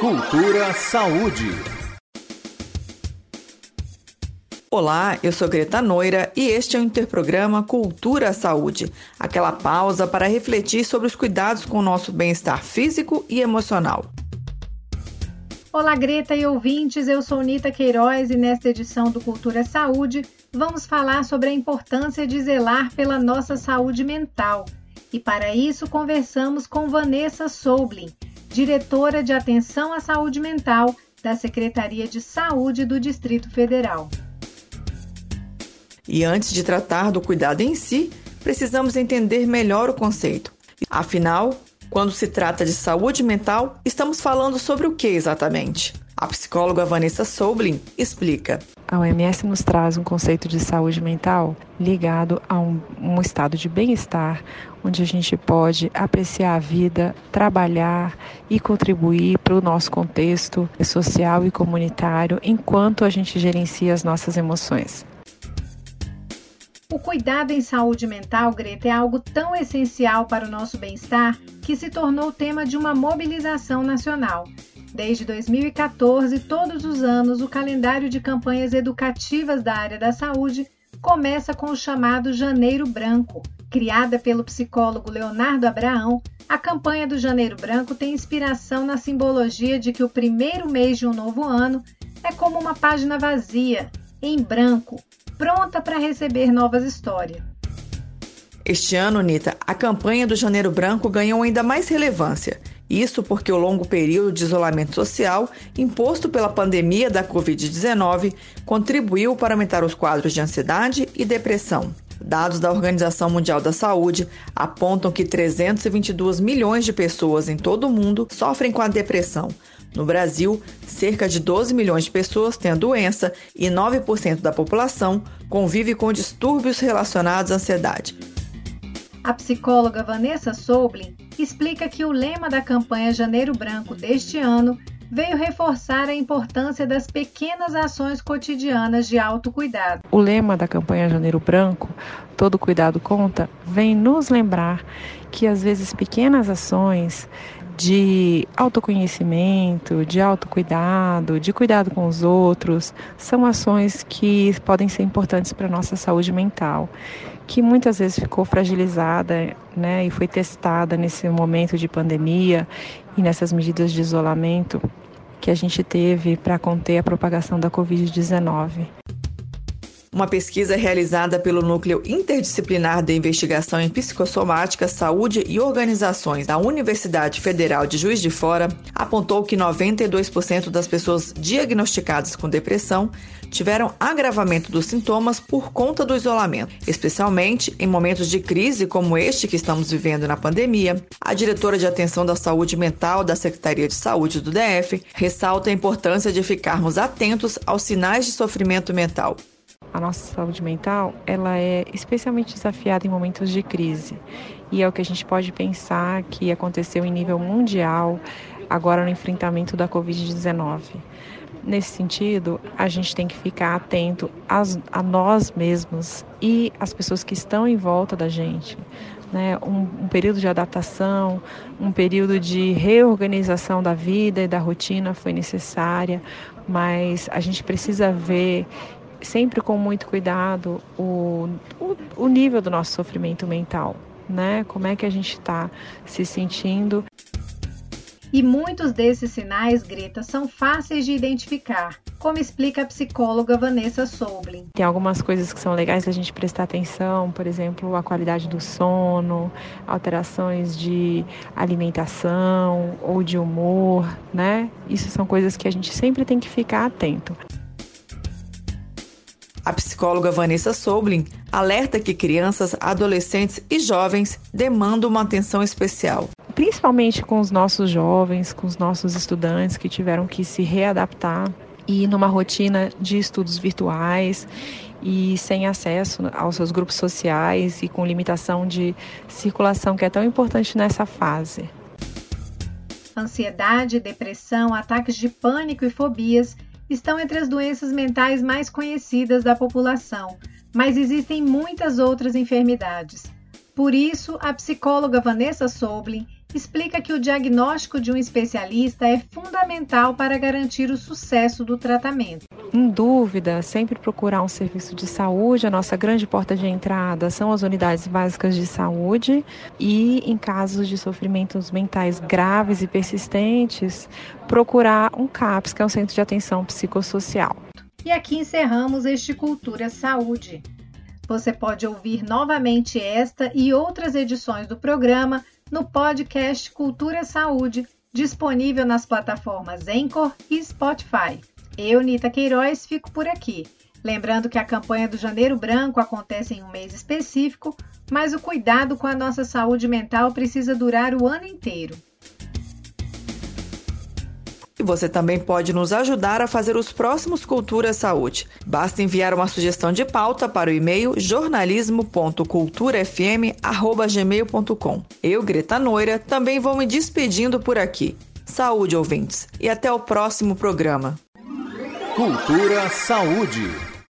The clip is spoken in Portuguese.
Cultura Saúde. Olá, eu sou Greta Noira e este é o Interprograma Cultura Saúde, aquela pausa para refletir sobre os cuidados com o nosso bem-estar físico e emocional. Olá, Greta e ouvintes, eu sou Nita Queiroz e nesta edição do Cultura Saúde vamos falar sobre a importância de zelar pela nossa saúde mental. E para isso conversamos com Vanessa Soublin, diretora de Atenção à Saúde Mental da Secretaria de Saúde do Distrito Federal. E antes de tratar do cuidado em si, precisamos entender melhor o conceito. Afinal, quando se trata de saúde mental, estamos falando sobre o que exatamente? A psicóloga Vanessa Soblin explica. A OMS nos traz um conceito de saúde mental ligado a um, um estado de bem-estar, onde a gente pode apreciar a vida, trabalhar e contribuir para o nosso contexto social e comunitário enquanto a gente gerencia as nossas emoções. O cuidado em saúde mental, Greta, é algo tão essencial para o nosso bem-estar que se tornou tema de uma mobilização nacional. Desde 2014, todos os anos, o calendário de campanhas educativas da área da saúde começa com o chamado Janeiro Branco. Criada pelo psicólogo Leonardo Abraão, a campanha do Janeiro Branco tem inspiração na simbologia de que o primeiro mês de um novo ano é como uma página vazia, em branco, pronta para receber novas histórias. Este ano, Nita, a campanha do Janeiro Branco ganhou ainda mais relevância. Isso porque o longo período de isolamento social imposto pela pandemia da Covid-19 contribuiu para aumentar os quadros de ansiedade e depressão. Dados da Organização Mundial da Saúde apontam que 322 milhões de pessoas em todo o mundo sofrem com a depressão. No Brasil, cerca de 12 milhões de pessoas têm a doença e 9% da população convive com distúrbios relacionados à ansiedade. A psicóloga Vanessa Soblin explica que o lema da campanha Janeiro Branco deste ano veio reforçar a importância das pequenas ações cotidianas de autocuidado. O lema da campanha Janeiro Branco, Todo Cuidado Conta, vem nos lembrar que às vezes pequenas ações de autoconhecimento, de autocuidado, de cuidado com os outros, são ações que podem ser importantes para a nossa saúde mental, que muitas vezes ficou fragilizada né, e foi testada nesse momento de pandemia e nessas medidas de isolamento que a gente teve para conter a propagação da Covid-19. Uma pesquisa realizada pelo Núcleo Interdisciplinar de Investigação em Psicossomática, Saúde e Organizações da Universidade Federal de Juiz de Fora apontou que 92% das pessoas diagnosticadas com depressão tiveram agravamento dos sintomas por conta do isolamento, especialmente em momentos de crise como este que estamos vivendo na pandemia. A diretora de Atenção da Saúde Mental da Secretaria de Saúde do DF ressalta a importância de ficarmos atentos aos sinais de sofrimento mental a nossa saúde mental ela é especialmente desafiada em momentos de crise e é o que a gente pode pensar que aconteceu em nível mundial agora no enfrentamento da Covid-19. Nesse sentido, a gente tem que ficar atento às, a nós mesmos e às pessoas que estão em volta da gente. Né? Um, um período de adaptação, um período de reorganização da vida e da rotina foi necessária, mas a gente precisa ver sempre com muito cuidado o, o, o nível do nosso sofrimento mental, né? Como é que a gente está se sentindo. E muitos desses sinais, Greta, são fáceis de identificar, como explica a psicóloga Vanessa Soblin. Tem algumas coisas que são legais da gente prestar atenção, por exemplo, a qualidade do sono, alterações de alimentação ou de humor, né? Isso são coisas que a gente sempre tem que ficar atento. A psicóloga Vanessa Soblin alerta que crianças, adolescentes e jovens demandam uma atenção especial. Principalmente com os nossos jovens, com os nossos estudantes que tiveram que se readaptar e numa rotina de estudos virtuais e sem acesso aos seus grupos sociais e com limitação de circulação que é tão importante nessa fase. Ansiedade, depressão, ataques de pânico e fobias estão entre as doenças mentais mais conhecidas da população, mas existem muitas outras enfermidades. Por isso, a psicóloga Vanessa Soblin explica que o diagnóstico de um especialista é fundamental para garantir o sucesso do tratamento. Em dúvida, sempre procurar um serviço de saúde. A nossa grande porta de entrada são as unidades básicas de saúde e, em casos de sofrimentos mentais graves e persistentes, procurar um CAPS, que é um centro de atenção psicossocial. E aqui encerramos este Cultura Saúde. Você pode ouvir novamente esta e outras edições do programa no podcast Cultura Saúde, disponível nas plataformas Anchor e Spotify. Eu, Nita Queiroz, fico por aqui. Lembrando que a campanha do Janeiro Branco acontece em um mês específico, mas o cuidado com a nossa saúde mental precisa durar o ano inteiro. E você também pode nos ajudar a fazer os próximos Cultura Saúde. Basta enviar uma sugestão de pauta para o e-mail jornalismo.culturafm.gmail.com. Eu, Greta Noira, também vou me despedindo por aqui. Saúde, ouvintes, e até o próximo programa. Cultura Saúde.